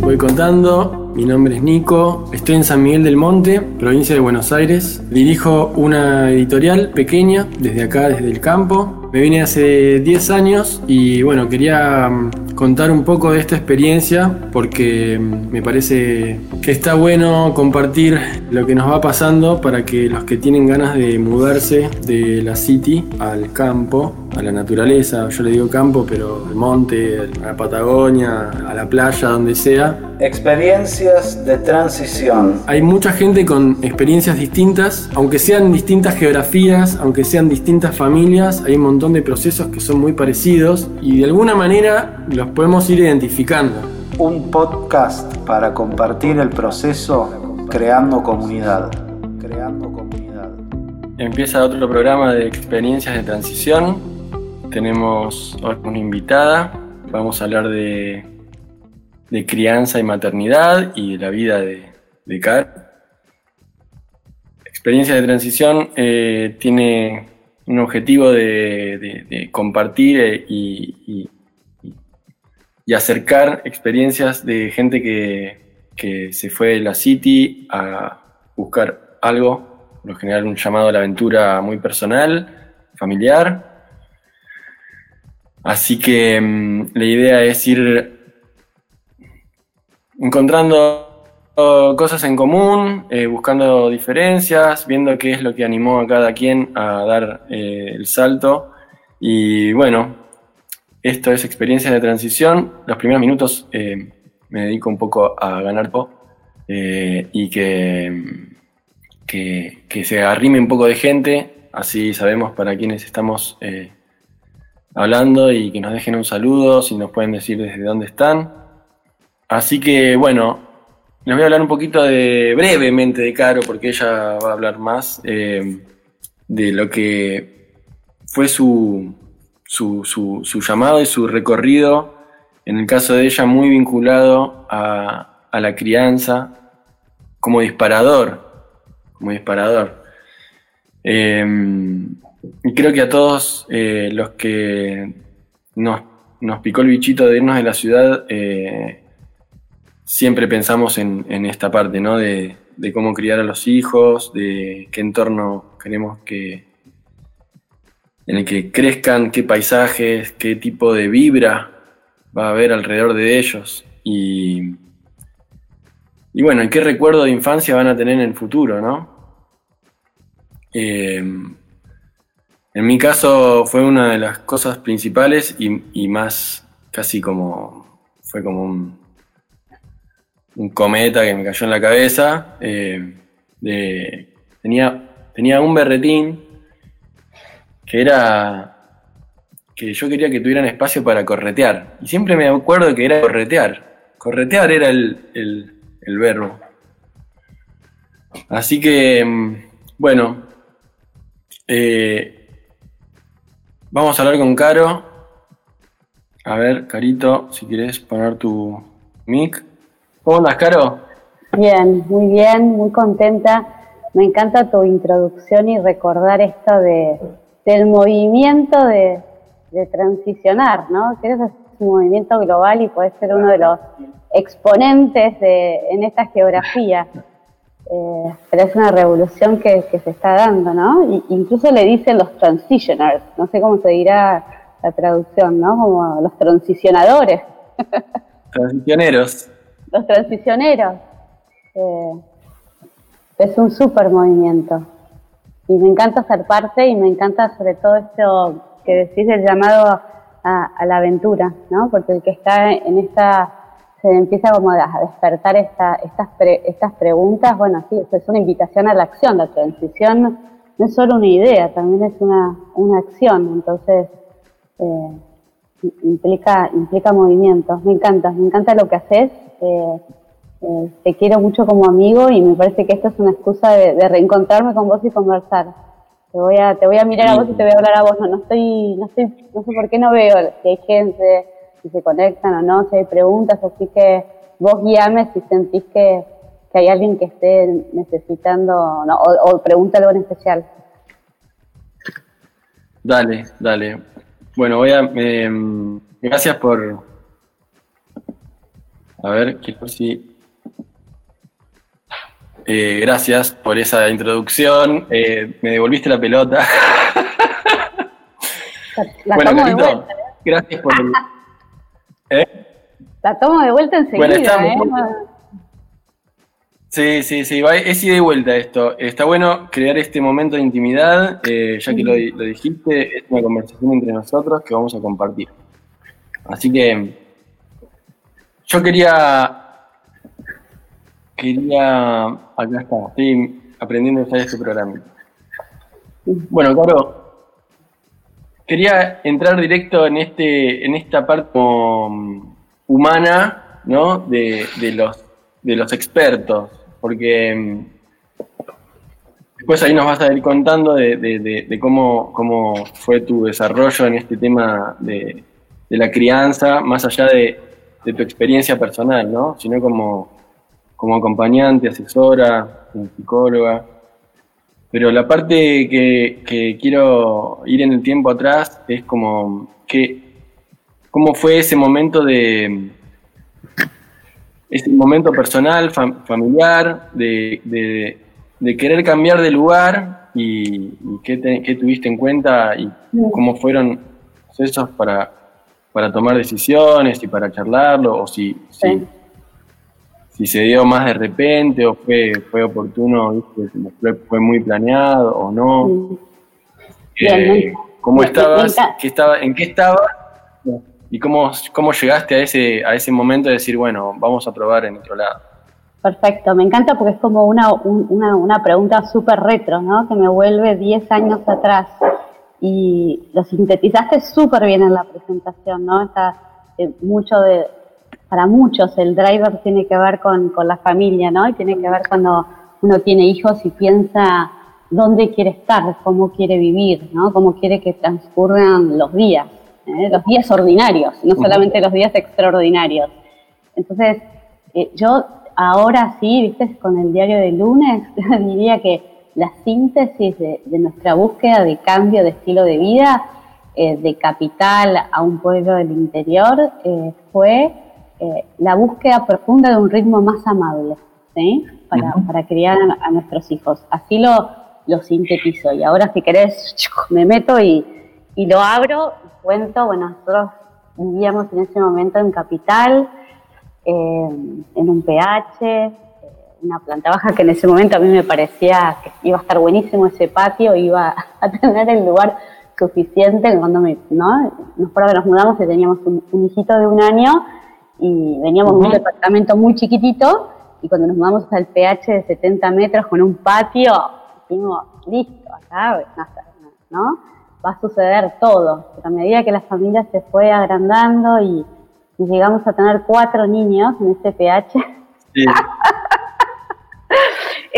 voy contando, mi nombre es Nico, estoy en San Miguel del Monte, provincia de Buenos Aires. Dirijo una editorial pequeña desde acá, desde el campo. Me vine hace 10 años y bueno, quería mm, contar un poco de esta experiencia porque mm, me parece que está bueno compartir lo que nos va pasando para que los que tienen ganas de mudarse de la city al campo, a la naturaleza, yo le digo campo, pero al monte, a la Patagonia, a la playa, donde sea, Experiencias de transición. hay mucha gente con experiencias distintas, aunque sean distintas geografías, aunque sean distintas familias, hay un montón de procesos que son muy parecidos y de alguna manera los podemos ir identificando. Un podcast para compartir el proceso creando comunidad. Creando comunidad. Empieza otro programa de experiencias de transición. Tenemos hoy una invitada. Vamos a hablar de, de crianza y maternidad y de la vida de, de Car. Experiencia de transición eh, tiene un objetivo de, compartir eh, y acercar experiencias de gente que, que se fue de la City a buscar algo, por lo general un llamado a la aventura muy personal, familiar. Así que mm, la idea es ir encontrando cosas en común, eh, buscando diferencias, viendo qué es lo que animó a cada quien a dar eh, el salto. Y bueno, esto es experiencia de transición. Los primeros minutos eh, me dedico un poco a ganar po y que, que, que se arrime un poco de gente, así sabemos para quiénes estamos hablando y que nos dejen un saludo, si nos pueden decir desde dónde están. Así que bueno, les voy a hablar un poquito de brevemente de Caro, porque ella va a hablar más eh, de lo que fue su, su, su- llamado y su recorrido, en el caso de ella muy vinculado a, a la crianza como disparador, como disparador. Eh, y creo que a todos eh, los que nos, nos picó el bichito de irnos de la ciudad, eh, siempre pensamos en, en esta parte, ¿no? De, de cómo criar a los hijos, de qué entorno queremos que, en el que crezcan, qué paisajes, qué tipo de vibra va a haber alrededor de ellos y, y bueno, qué recuerdo de infancia van a tener en el futuro, ¿no? Eh, en mi caso fue una de las cosas principales y, más casi como fue como un, un cometa que me cayó en la cabeza. eh, de- tenía, tenía un berretín que era que yo quería que tuvieran espacio para corretear. Y siempre me acuerdo que era corretear. Corretear era el, el- el verbo. Así que, mm, bueno, eh, vamos a hablar con Caro. A ver, Carito, si quieres poner tu mic. ¿Cómo andas, Caro? Bien, muy bien, muy contenta. Me encanta tu introducción y recordar esto de, del movimiento de, de transicionar, ¿no? Que es un movimiento global y puede ser uno de los exponentes de, en esta geografía. Eh, pero es una revolución que, que se está dando, ¿no? Y, incluso le dicen los transitioners, no sé cómo se dirá la traducción, ¿no? Como los transicionadores, Transicioneros. los transicioneros. Eh, es un súper movimiento. Y me encanta ser parte y me encanta sobre todo esto que decís del llamado a, a la aventura, ¿no? Porque el que está en esta, se empieza como a despertar esta, estas, pre- estas preguntas, bueno, sí, es una invitación a la acción, la transición no es solo una idea, también es una, una acción, entonces eh, implica, implica movimientos. Me encanta, me encanta lo que haces. eh, eh, te quiero mucho como amigo y me parece que esto es una excusa de, de reencontrarme con vos y conversar. Te voy a, te voy a mirar a vos y te voy a hablar a vos. No, no estoy, no estoy, no sé por qué no veo si hay gente, si se conectan o no, si hay preguntas, así que vos guíame si sentís que, que hay alguien que esté necesitando no, o, o pregunta algo en especial. Dale, dale. Bueno, voy a. em, gracias por A ver, quiero si. Eh, gracias por esa introducción. Eh, me devolviste la pelota. La, bueno, de vuelta. Gracias por el. ¿Eh? La tomo de vuelta enseguida. Bueno, Sí, sí, sí, es ida y vuelta esto. Está bueno crear este momento de intimidad, ya que lo, lo, dijiste, es una conversación entre nosotros que vamos a compartir. Así que yo quería. Quería. Acá está, estoy aprendiendo a usar este programa. Bueno, claro. Quería entrar directo en este, en esta parte humana, ¿no? De, los, de los expertos. Porque mm, después ahí nos vas a ir contando de, cómo, cómo fue tu desarrollo en este tema de, de la crianza, más allá de, de tu experiencia personal, ¿no? Sino como, como acompañante, asesora, psicóloga. Pero la parte que, quiero ir en el tiempo atrás es como que cómo fue ese momento de ese momento personal, familiar, de, querer cambiar de lugar y, qué, tuviste en cuenta y cómo fueron esos para, para tomar decisiones y para charlarlo, o si, si, se dio más de repente o fue, fue oportuno, Fue, muy planeado o no. Eh, ¿Cómo estabas? ¿Qué estaba, ¿En qué estabas? ¿Y cómo, cómo llegaste a ese, a ese momento de decir, bueno, vamos a probar en otro lado? Perfecto, me encanta porque es como una, una, una pregunta súper retro, ¿no? Que me vuelve 10 años atrás y lo sintetizaste súper bien en la presentación, ¿no? Está eh, mucho de, para muchos el driver tiene que ver con, la familia, ¿no? Y tiene que ver cuando uno tiene hijos y piensa dónde quiere estar, cómo quiere vivir, ¿no? Cómo quiere que transcurran los días, ¿eh? los días ordinarios, no solamente los días extraordinarios. Entonces, eh, yo ahora sí, viste, con el diario de lunes, diría que la síntesis de, nuestra búsqueda de cambio de estilo de vida, eh, de capital a un pueblo del interior, eh, fue eh, la búsqueda profunda de un ritmo más amable, ¿sí? Para, criar a, nuestros hijos. Así lo, lo sintetizo. Y ahora, si querés, me meto y, y lo abro y cuento. Bueno, nosotros vivíamos en ese momento en capital, en un PH, una planta baja que en ese momento a mí me parecía que iba a estar buenísimo ese patio, iba a tener el lugar suficiente cuando me, ¿no? Nosotros nos mudamos y teníamos un, hijito de un año y veníamos de un departamento muy chiquitito y cuando nos mudamos al PH de 70 metros con un patio, dijimos, listo, acá ¿no? va a suceder todo. Pero a medida que la familia se fue agrandando y, llegamos a tener cuatro niños en ese PH, sí.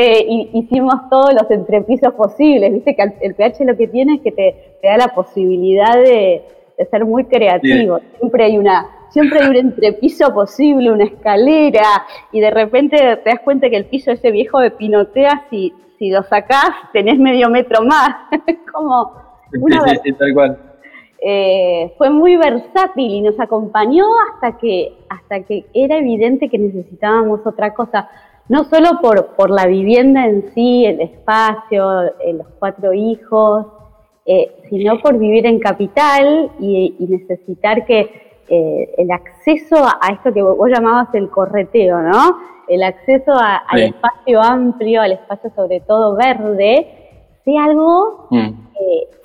Eh, hicimos todos los entrepisos posibles, viste que el PH lo que tiene es que te, da la posibilidad de, ser muy creativo, siempre hay una siempre hay un entrepiso posible, una escalera, y de repente te das cuenta que el piso ese viejo de pinotea, si, si lo sacás, tenés medio metro más. como una tal cual. Eh, fue muy versátil y nos acompañó hasta que, hasta que era evidente que necesitábamos otra cosa no solo por, por la vivienda en sí, el espacio, eh, los cuatro hijos, eh, sino por vivir en capital y, necesitar que eh, el acceso a esto que vos llamabas el correteo, ¿no? El acceso al espacio amplio, al espacio sobre todo verde, sea algo mm.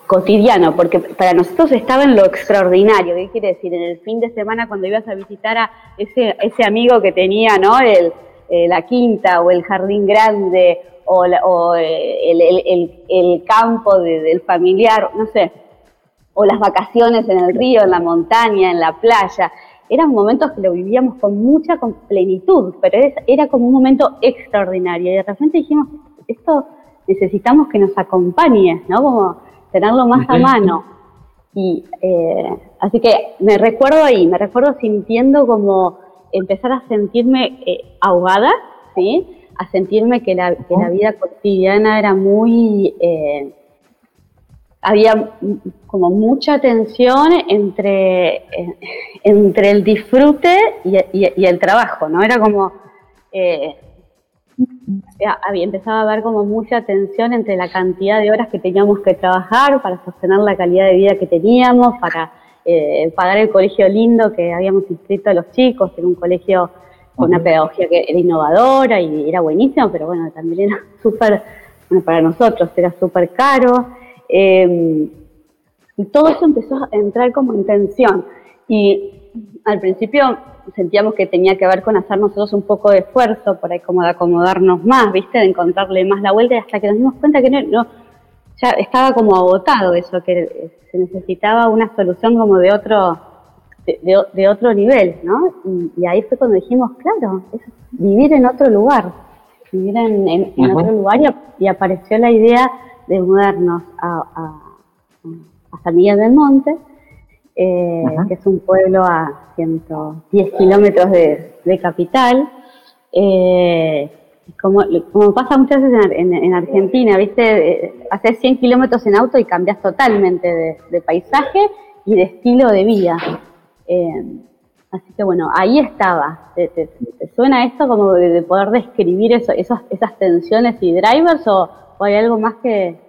cotidiano, porque para nosotros estaba en lo extraordinario. ¿Qué quiere decir? En el fin de semana cuando ibas a visitar a ese, ese amigo que tenía, ¿no? El, eh, la quinta o el jardín grande o, eh, el, campo del familiar, no sé, o las vacaciones en el río, en la montaña, en la playa. Eran momentos que lo vivíamos con mucha plenitud, pero era como un momento extraordinario. Y de repente dijimos, esto necesitamos que nos acompañe, ¿no? Como tenerlo más a mano. Y eh, así que me recuerdo ahí, me recuerdo sintiendo como empezar a sentirme eh, ahogada, ¿sí? A sentirme que la, que la, vida cotidiana era muy, eh, había como mucha tensión entre, eh, entre el disfrute y, el trabajo, ¿no? Era como, eh, empezado a haber como mucha tensión entre la cantidad de horas que teníamos que trabajar para sostener la calidad de vida que teníamos, para eh, pagar el colegio lindo que habíamos inscrito a los chicos, en un colegio con una pedagogía que era innovadora y era buenísimo, pero bueno, también era súper, bueno, para nosotros era súper caro. Em, y todo eso empezó a entrar como en tensión. Y al principio sentíamos que tenía que ver con hacer nosotros un poco de esfuerzo, por ahí como de acomodarnos más, ¿viste? De encontrarle más la vuelta, y hasta que nos dimos cuenta que no, ya estaba como agotado eso, que se necesitaba una solución como de otro, de, otro nivel, ¿no? Y, ahí fue cuando dijimos, claro, es vivir en otro lugar, vivir en, otro lugar y apareció la idea de mudarnos a, a, San Miguel del Monte, eh, que es un pueblo a 110 kilómetros de, capital. Eh, como, como, pasa muchas veces en, Argentina, ¿viste? Eh, haces 100 kilómetros en auto y cambias totalmente de, paisaje y de estilo de vida. así que bueno, ahí estaba. ¿Te, suena esto como de, poder describir eso, esas, esas tensiones y drivers o, o hay algo más que,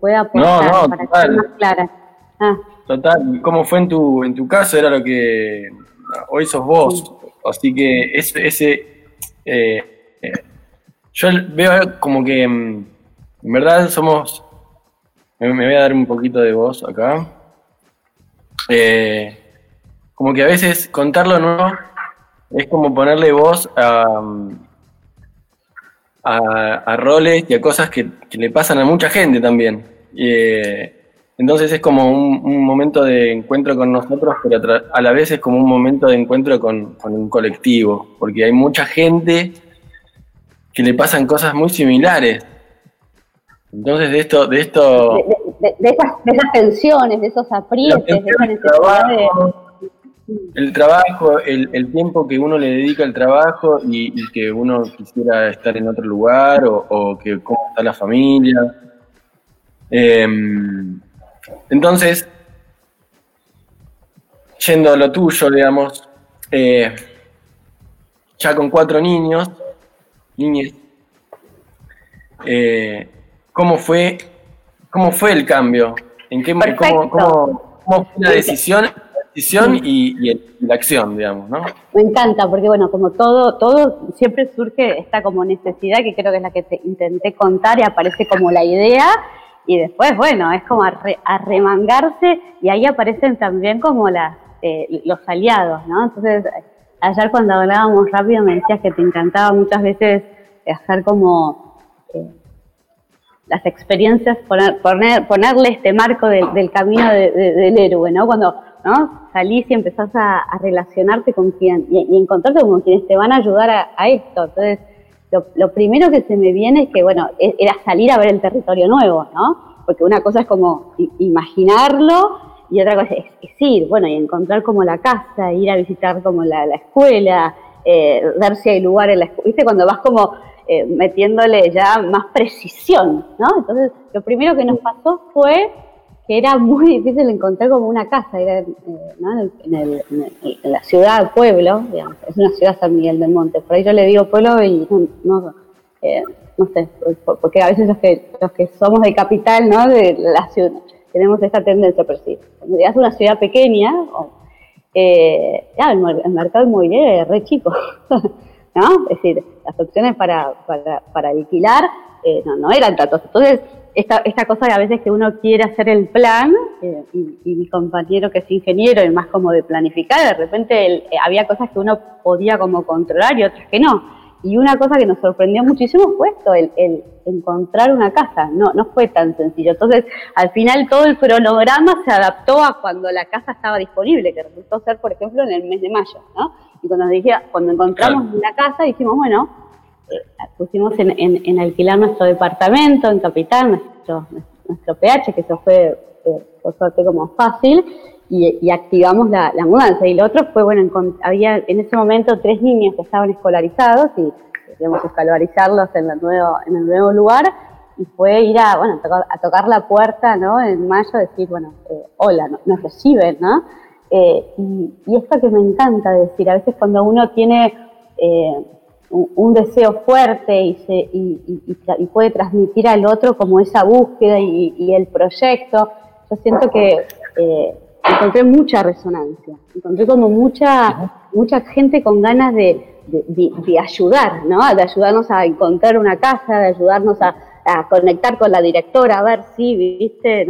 pueda aportar para que sea más clara? Ah. Total, ¿cómo fue en tu, en tu caso? Era lo que hoy sos vos, así que ese, ese eh, eh, yo veo como que mm, en verdad somos, me, voy a dar un poquito de voz acá, eh, como que a veces contarlo nuevo es como ponerle voz a, mm, a, roles y a cosas que, le pasan a mucha gente también. Eh, entonces es como un, momento de encuentro con nosotros, pero a la vez es como un momento de encuentro con, un colectivo, porque hay mucha gente que le pasan cosas muy similares. Entonces de esto... De, esto, de, esas, tensiones, de esos aprietes, de esa necesidad de el trabajo, el, tiempo que uno le dedica al trabajo y, que uno quisiera estar en otro lugar o, que cómo está la familia. Em, entonces, yendo a lo tuyo, digamos, eh, ya con cuatro niños, niñas, eh, ¿cómo fue, cómo fue el cambio? ¿En qué, cómo, cómo, cómo fue la decisión y, la acción, digamos, ¿no? Me encanta, porque bueno, como todo, todo siempre surge esta como necesidad, que creo que es la que te intenté contar y aparece como la idea, y después, bueno, es como arremangarse y ahí aparecen también como las, eh, los aliados, ¿no? Entonces, ayer cuando hablábamos rápido me decías que te encantaba muchas veces hacer como... Eh, las experiencias, poner, ponerle este marco del, camino del héroe, ¿no? Cuando ¿no? salís y empezás a, relacionarte con quien y, encontrarte con quienes te van a ayudar a, esto. Entonces, lo, primero que se me viene es que, bueno, e, era salir a ver el territorio nuevo, ¿no? Porque una cosa es como imaginarlo y otra cosa es, ir, bueno, y encontrar como la casa, ir a visitar como la, escuela, eh, ver si hay lugar en la escuela, ¿viste? Cuando vas como eh, metiéndole ya más precisión, ¿no? Entonces, lo primero que nos pasó fue que era muy difícil encontrar como una casa, era eh, en, la ciudad, pueblo, digamos, es una ciudad San Miguel del Monte, por ahí yo le digo pueblo y no, eh, no, sé, porque a veces los que, los que somos de capital, ¿no? De la ciudad, tenemos esta tendencia, pero sí, cuando una ciudad pequeña, eh, ya, el, mercado inmobiliario es re chico, ¿no? Es decir, las opciones para, para, para alquilar no, no eran tantos, entonces esta, esta cosa de a veces que uno quiere hacer el plan, eh, y, mi compañero que es ingeniero y más como de planificar, de repente eh, había cosas que uno podía como controlar y otras que no. Y una cosa que nos sorprendió muchísimo fue esto, el, el, encontrar una casa, no, no fue tan sencillo. Entonces, al final todo el cronograma se adaptó a cuando la casa estaba disponible, que resultó ser, por ejemplo, en el mes de mayo, ¿no? Y cuando, dije, cuando encontramos la casa, dijimos, bueno, pusimos en, alquilar nuestro departamento en Capital, nuestro, nuestro PH, que eso fue eh, por suerte como fácil, y, activamos la, mudanza. Y lo otro fue, bueno, había en ese momento tres niños que estaban escolarizados y queríamos escolarizarlos en el nuevo, en el nuevo lugar. y fue ir a, bueno, tocar, la puerta, ¿no? En mayo, decir, bueno, eh, hola, nos reciben, ¿no? Eh, y, esto que me encanta decir, a veces cuando uno tiene eh, un, deseo fuerte y, se, y, puede transmitir al otro como esa búsqueda y, el proyecto, yo siento que encontré mucha resonancia, encontré como mucha, mucha gente con ganas de, de, ayudar, ¿no? De ayudarnos a encontrar una casa, de ayudarnos a, conectar con la directora, a ver si, viste,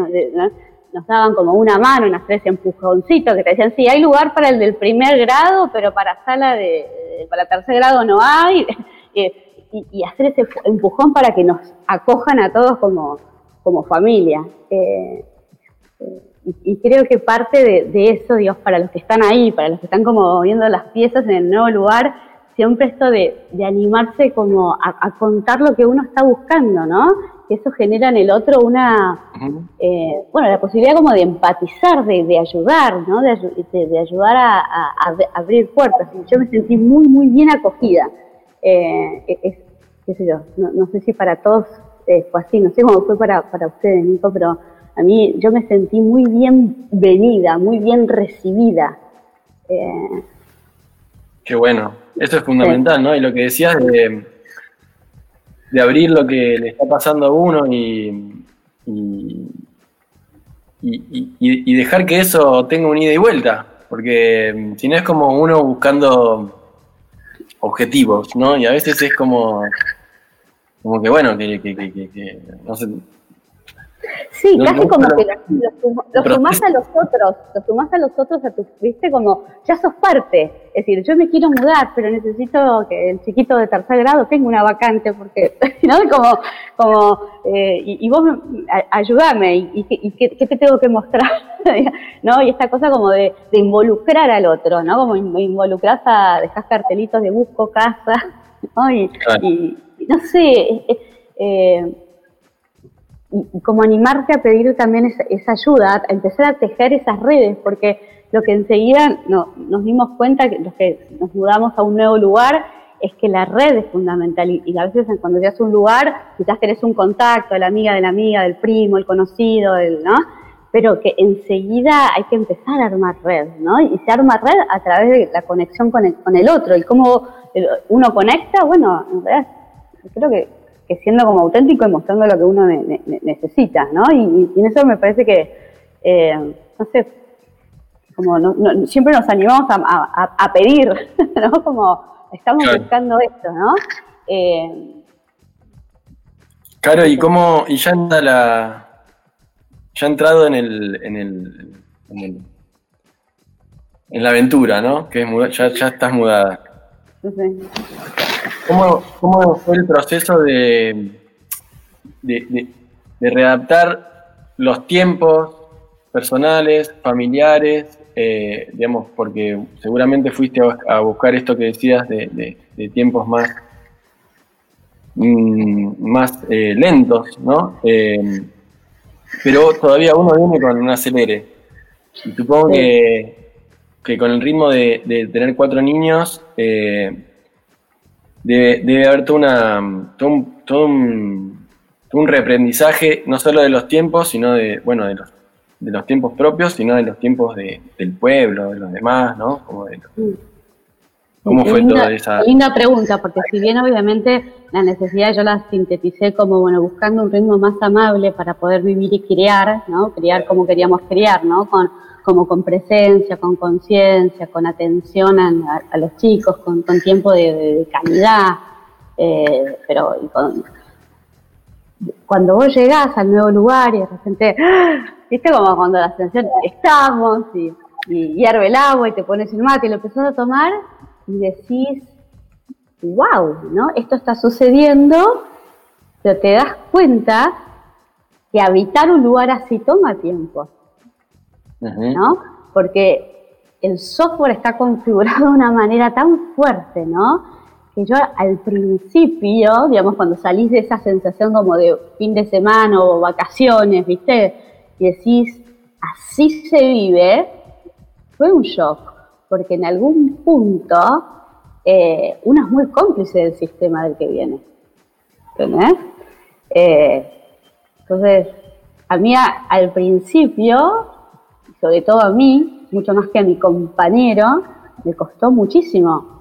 nos, daban como una mano, unas tres empujoncitos que te decían, sí, hay lugar para el del primer grado, pero para sala de, para tercer grado no hay, y, hacer ese empujón para que nos acojan a todos como, como familia. Eh, eh, y, creo que parte de, eso, Dios, para los que están ahí, para los que están como viendo las piezas en el nuevo lugar, siempre esto de, animarse como a, contar lo que uno está buscando, ¿no? Que eso genera en el otro una, eh, bueno, la posibilidad como de empatizar, de, ayudar, ¿no? De, ayudar a, abrir puertas. yo me sentí muy, muy bien acogida. Eh, qué sé yo, no, sé si para todos eh, fue así, no sé cómo fue para, para ustedes, Nico, pero a mí yo me sentí muy bien venida, muy bien recibida. Qué bueno, eso es fundamental, ¿no? Y lo que decías de, de abrir lo que le está pasando a uno y, y, dejar que eso tenga un ida y vuelta, porque mm, si no es como uno buscando objetivos, ¿no? Y a veces es como, como que bueno, que, que, que, que no sé, Sí, casi como que lo, sumás a los otros, lo sumás a los otros, a tu, viste, como ya sos parte. Es decir, yo me quiero mudar, pero necesito que el chiquito de tercer grado tenga una vacante, porque, ¿no? Como, como eh, y, vos ayúdame, y, qué, te tengo que mostrar, ¿no? Y esta cosa como de, involucrar al otro, ¿no? Como involucrar a, dejar cartelitos de busco casa, ¿no? Y, no sé, eh, y, como animarte a pedir también esa, ayuda, a empezar a tejer esas redes, porque lo que enseguida no, nos dimos cuenta, que los que nos mudamos a un nuevo lugar, es que la red es fundamental y, a veces cuando llegas a un lugar quizás querés un contacto, la amiga de la amiga, del primo, el conocido, ¿no? Pero que enseguida hay que empezar a armar red, ¿no? Y se arma red a través de la conexión con el, con el otro y cómo uno conecta, bueno, en realidad creo que que siendo como auténtico y mostrando lo que uno necesita, ¿no? Y, en eso me parece que, eh, no sé, como siempre nos animamos a, pedir, ¿no? Como estamos buscando esto, ¿no? Eh, claro, y cómo, y ya anda la, ya ha entrado en el, en el, en la aventura, ¿no? Que es ya, ya estás mudada. ¿Cómo, fue el proceso de, de, readaptar los tiempos personales, familiares, eh, digamos, porque seguramente fuiste a, buscar esto que decías de, tiempos más, mm, más eh, lentos, ¿no? Eh, pero todavía uno viene con un acelere. Y supongo que, que, con el ritmo de, tener cuatro niños, debe, haber todo, una, todo, un, reaprendizaje, no solo de los tiempos, sino de, bueno, de los, de los tiempos propios, sino de los tiempos del pueblo, de los demás, ¿no? ¿Cómo fue toda esa...? Linda pregunta, porque si bien obviamente la necesidad yo la sinteticé como, bueno, buscando un ritmo más amable para poder vivir y criar, ¿no? Criar como queríamos criar, ¿no? Con como con presencia, con conciencia, con atención a, los chicos, con, tiempo de, calidad, eh, pero cuando vos llegás al nuevo lugar y de repente, viste como cuando la sensación estamos y, hierve el agua y te pones el mate y lo empezás a tomar y decís, wow, ¿no? Esto está sucediendo, pero te das cuenta que habitar un lugar así toma tiempo. ¿No? Porque el software está configurado de una manera tan fuerte, ¿no? Que yo al principio, digamos, cuando salís de esa sensación como de fin de semana o vacaciones, ¿viste? Y decís, así se vive, fue un shock, porque en algún punto eh, uno es muy cómplice del sistema del que viene. Eh, Entonces, a mí al principio, sobre todo a mí, mucho más que a mi compañero, me costó muchísimo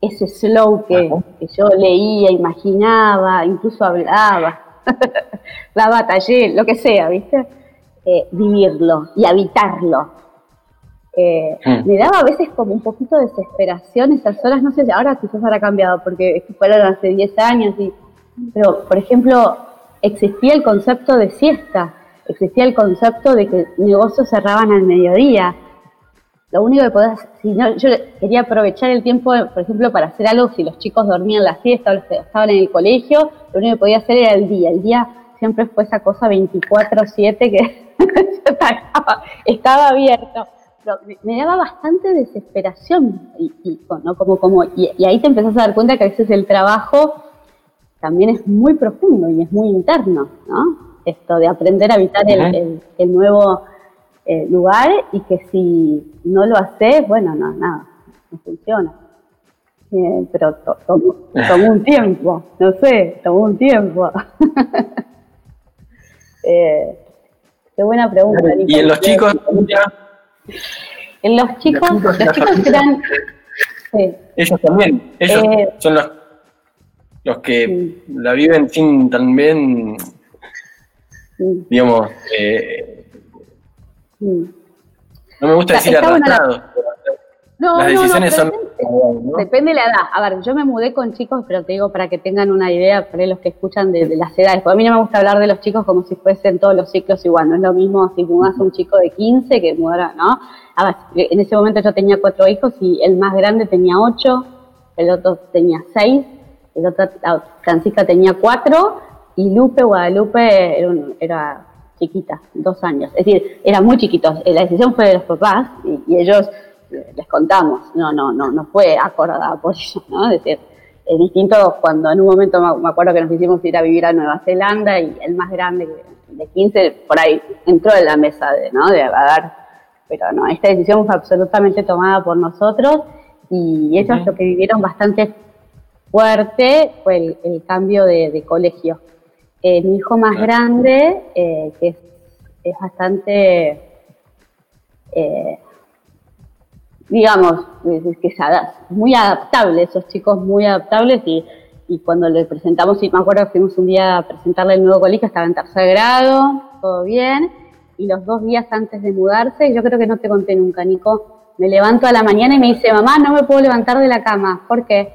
ese slow que, yo leía, imaginaba, incluso hablaba, la batallé, lo que sea, ¿viste? Eh, vivirlo y habitarlo. Eh, hmm. Me daba a veces como un poquito de desesperación esas horas, no sé, ahora quizás habrá cambiado porque fueron hace 10 años, y, pero por ejemplo, existía el concepto de siesta, existía el concepto de que negocios cerraban al mediodía, lo único que podés, si no, yo quería aprovechar el tiempo, por ejemplo, para hacer algo, si los chicos dormían la siesta o estaban en el colegio, lo único que podía hacer era el día. El día siempre fue esa cosa 24-7 que estaba, abierto. Me, daba bastante desesperación y, ¿no? como, como, y, ahí te empezás a dar cuenta que a veces el trabajo también es muy profundo y es muy interno, ¿no? Esto de aprender a habitar el, el nuevo eh, lugar y que si no lo haces, bueno, no, nada, no funciona. Eh, pero tomó, un tiempo, no sé, tomó un tiempo. Eh, qué buena pregunta. ¿Y en los chicos? En los chicos, los chicos, eran... Ellos también, ellos son los, los que la viven sin también, digamos, eh, no me gusta decir arrastrado. No, Las decisiones son... Depende de la edad. A ver, yo me mudé con chicos, pero te digo para que tengan una idea, para los que escuchan de, las edades. Porque a mí no me gusta hablar de los chicos como si fuesen todos los ciclos igual. No es lo mismo si mudas a un chico de 15 que mudar, ¿no? A ver, en ese momento yo tenía cuatro hijos y el más grande tenía ocho, el otro tenía seis, el otro, Francisca tenía cuatro y Lupe, Guadalupe, era, era chiquita, dos años. Es decir, eran muy chiquitos. La decisión fue de los papás y, ellos eh, les contamos. No, no, no, no fue acordada por ellos, ¿no? Es decir, es distinto cuando en un momento me acuerdo que nos hicimos ir a vivir a Nueva Zelanda y el más grande de 15 por ahí entró en la mesa de, ¿no? de dar, pero no, esta decisión fue absolutamente tomada por nosotros y ellos lo que vivieron bastante fuerte fue el, cambio de colegio eh, mi hijo más grande, eh, que es, bastante, eh, digamos, que es muy adaptable, esos chicos muy adaptables y, cuando le presentamos, y me acuerdo que fuimos un día a presentarle el nuevo colegio, estaba en tercer grado, todo bien, y los dos días antes de mudarse, yo creo que no te conté nunca, Nico, me levanto a la mañana y me dice, mamá, no me puedo levantar de la cama, ¿por qué?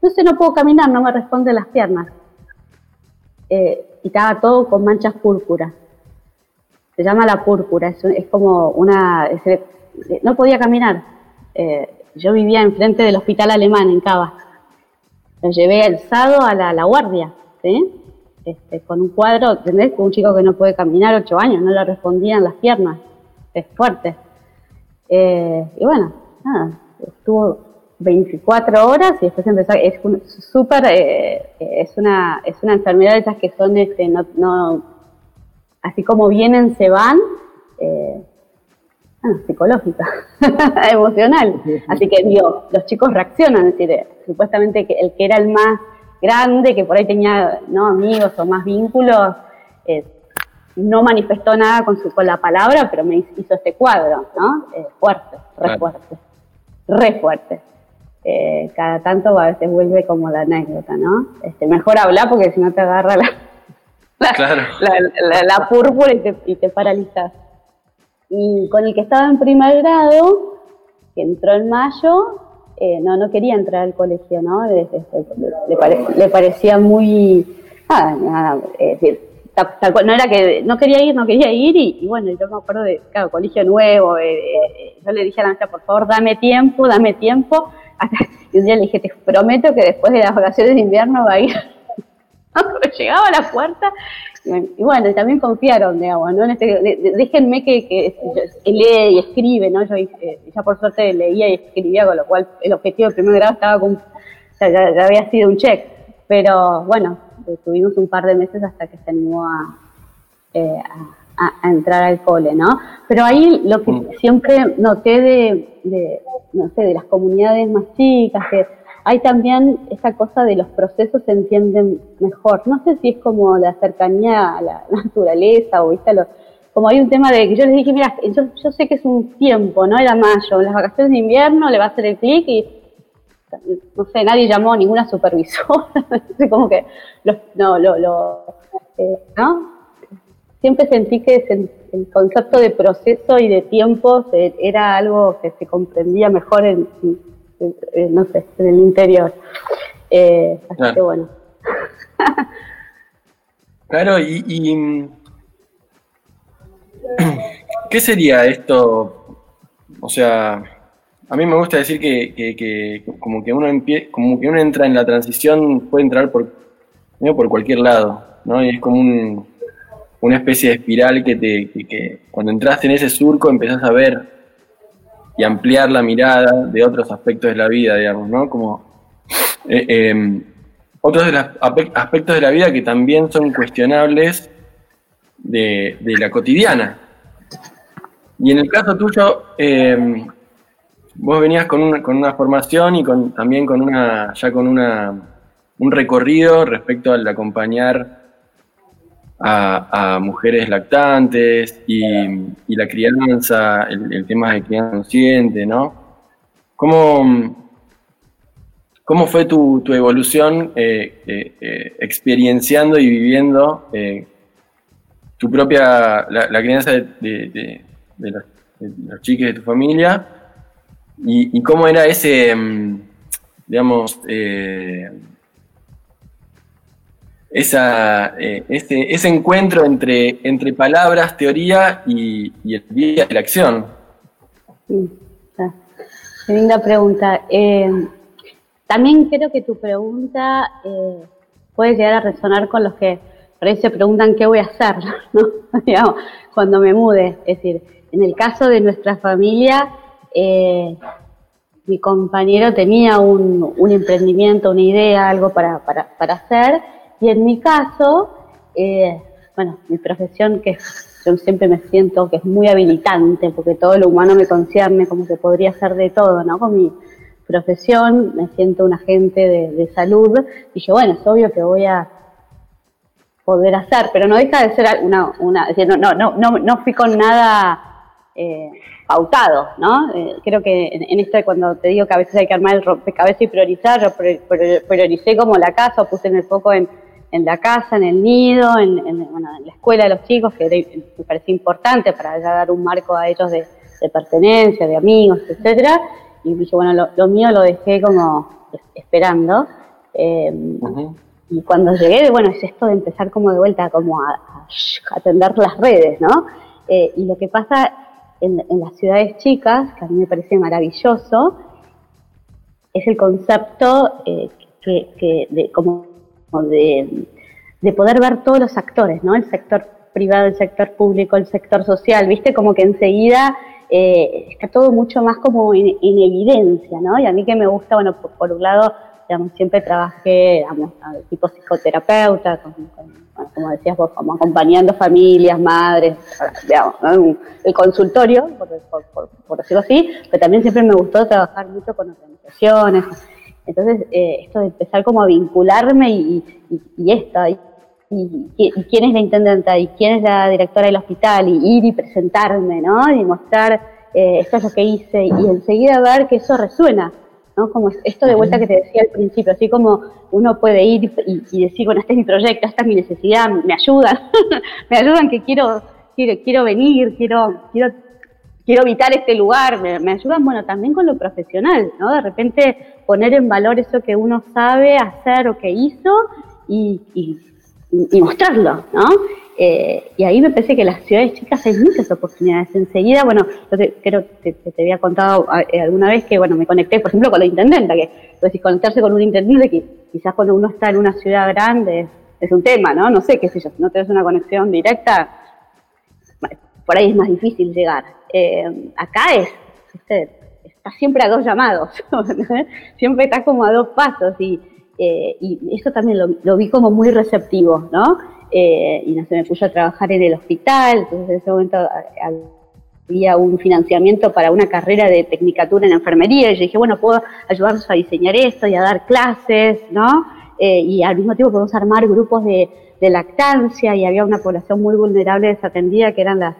No sé, no puedo caminar, no me responde las piernas eh, y estaba todo con manchas púrpuras. Se llama la púrpura, es, como una... no podía caminar. Eh, yo vivía enfrente del hospital alemán en Cava. Lo llevé alzado a la, guardia, este, con un cuadro, ¿entendés? Con un chico que no puede caminar ocho años, no le respondían las piernas. Es fuerte. Eh, y bueno, nada, estuvo 24 horas y después empezó, es súper, eh, es, una, es una enfermedad de esas que son, este, no, no así como vienen, se van, eh, psicológica, emocional. Así que digo, los chicos reaccionan, es decir, eh, supuestamente que el que era el más grande, que por ahí tenía ¿no? amigos o más vínculos, eh, no manifestó nada con, su, con la palabra, pero me hizo este cuadro, ¿no? fuerte, re fuerte, re fuerte. Eh, cada tanto a veces vuelve como la anécdota, ¿no? Este, mejor hablar porque si no te agarra la, la, púrpura y te, y te paralizas. Y con el que estaba en primer grado, que entró en mayo, eh, no, no quería entrar al colegio, ¿no? Le, le, parecía muy... Nada, nada, es decir, no era que no quería ir, no quería ir y, bueno, yo me acuerdo de, claro, colegio nuevo, eh, yo le dije a la maestra, por favor, dame tiempo, dame tiempo, y un día le dije, te prometo que después de las vacaciones de invierno va a ir. Llegaba a la puerta y bueno, también confiaron, digamos, ¿no? Este, déjenme que, que, lee y escribe, ¿no? Yo ya por suerte leía y escribía, con lo cual el objetivo de primer grado estaba con, ya, había sido un check. Pero bueno, tuvimos un par de meses hasta que se animó a, eh, entrar al cole, ¿no? Pero ahí lo que mm. siempre noté de, no sé, de las comunidades más chicas, que hay también esa cosa de los procesos se entienden mejor. No sé si es como la cercanía a la naturaleza o ¿viste? como hay un tema de que yo les dije, mira, yo, sé que es un tiempo, ¿no? Era mayo, las vacaciones de invierno le va a hacer el clic y no sé, nadie llamó a ninguna supervisora, como que no, lo, lo eh, ¿no? Siempre sentí que el concepto de proceso y de tiempo era algo que se comprendía mejor en, no sé, en el interior. Eh, así que bueno. claro, y, ¿qué sería esto? O sea, a mí me gusta decir que, como que uno como que uno entra en la transición, puede entrar por, por cualquier lado, ¿no? Y es como un, una especie de espiral que te que, cuando entraste en ese surco empezás a ver y ampliar la mirada de otros aspectos de la vida, digamos, ¿no? Como eh, em, otros de los aspectos de la vida que también son cuestionables de, la cotidiana. Y en el caso tuyo, em, vos venías con una, con una formación y con, también con una, ya con una, un recorrido respecto al acompañar a, mujeres lactantes y, la crianza, el, tema de crianza consciente, ¿no? ¿Cómo, cómo fue tu, evolución eh, eh, eh, experienciando y viviendo tu propia, la, crianza de, los, de, chiques de tu familia? Y, y cómo era ese, mm, digamos, esa, eh, ese, encuentro entre, entre palabras, teoría y, el día de la acción. Qué linda pregunta. Eh, también creo que tu pregunta eh, puede llegar a resonar con los que por ahí se preguntan qué voy a hacer ¿no? cuando me mude. Es decir, en el caso de nuestra familia, mi compañero tenía un, un, emprendimiento, una idea, algo para, para, para hacer y en mi caso, eh, bueno, mi profesión que yo siempre me siento que es muy habilitante, porque todo lo humano me concierne, como que podría ser de todo, ¿no? Con mi profesión me siento un agente de, salud, y dije, bueno, es obvio que voy a poder hacer, pero no deja de ser una, una no, no, no, no fui con nada eh, pautado, ¿no? Eh, creo que en, esto cuando te digo que a veces hay que armar el rompecabezas y priorizar, yo prioricé como la casa, puse en el foco en en la casa, en el nido, en, la escuela de los chicos, que me parecía importante para dar un marco a ellos de, pertenencia, de amigos, etcétera. Y dije, bueno, lo, mío lo dejé como esperando. Em, y cuando llegué, bueno, es esto de empezar como de vuelta, como a, atender las redes, ¿no? Eh, y lo que pasa en, las ciudades chicas, que a mí me parece maravilloso, es el concepto eh, que, de, como de, poder ver todos los actores, ¿no? El sector privado, el sector público, el sector social, ¿viste? Como que enseguida eh, está todo mucho más como en, evidencia, ¿no? Y a mí que me gusta, bueno, por, un lado, digamos, siempre trabajé, digamos, tipo psicoterapeuta, como decías vos, como acompañando familias, madres, digamos, el consultorio, por, decirlo así, pero también siempre me gustó trabajar mucho con organizaciones, entonces, eh, esto de empezar como a vincularme y, y, esto, y, quién es la intendenta y quién es la directora del hospital, y ir y presentarme, ¿no? Y mostrar eh, esto es lo que hice, y enseguida ver que eso resuena, ¿no? Como esto de vuelta que te decía al principio, así como uno puede ir y, decir, bueno, este es mi proyecto, esta es mi necesidad, me ayudan, me ayudan que quiero, quiero, quiero venir, quiero, quiero quiero evitar este lugar, me, ayudan, bueno, también con lo profesional, ¿no? De repente poner en valor eso que uno sabe hacer o que hizo y, mostrarlo, ¿no? Eh, y ahí me parece que las ciudades chicas hay muchas oportunidades. Enseguida, bueno, yo creo que te, había contado eh, alguna vez que, bueno, me conecté, por ejemplo, con la intendenta, que, pues, conectarse con un intendente, que quizás cuando uno está en una ciudad grande es, un tema, ¿no? No sé, qué sé yo, si no tienes una conexión directa, por ahí es más difícil llegar. Eh, acá es, está siempre a dos llamados, siempre está como a dos pasos y, eh, eso también lo, vi como muy receptivo, ¿no? Eh, y no se me puso a trabajar en el hospital, entonces en ese momento había un financiamiento para una carrera de tecnicatura en enfermería y yo dije, bueno, puedo ayudarnos a diseñar esto y a dar clases, ¿no? Eh, y al mismo tiempo podemos armar grupos de, lactancia y había una población muy vulnerable desatendida que eran las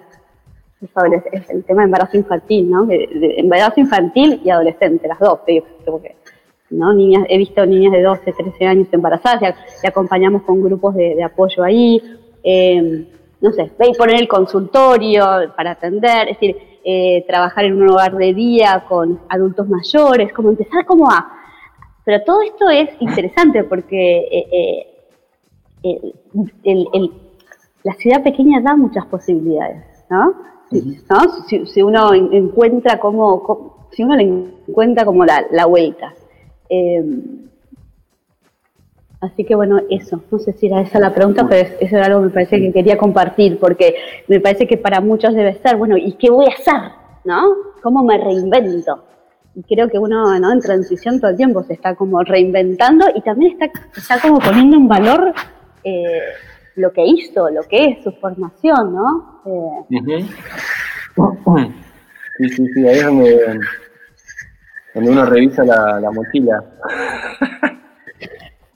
el tema de embarazo infantil, ¿no? embarazo infantil y adolescente, las dos, porque, ¿no? Niñas, he visto niñas de 12, 13 años embarazadas y, acompañamos con grupos de, apoyo ahí. Eh, no sé, y poner el consultorio para atender, es decir, eh, trabajar en un hogar de día con adultos mayores, como empezar como a... Pero todo esto es interesante porque eh, la ciudad pequeña da muchas posibilidades, ¿no? Si, uno encuentra como, si uno le encuentra como la, la vuelta. Así que bueno, eso, no sé si era esa la pregunta, pero eso era algo que me parece que quería compartir, porque me parece que para muchos debe ser, bueno, ¿y qué voy a hacer? ¿No? ¿Cómo me reinvento? Y creo que uno ¿no? en transición todo el tiempo se está como reinventando y también está, está como poniendo en valor eh, lo que hizo, lo que es su formación, ¿no? Eh, sí, sí, sí, ahí es donde, uno revisa la, la mochila.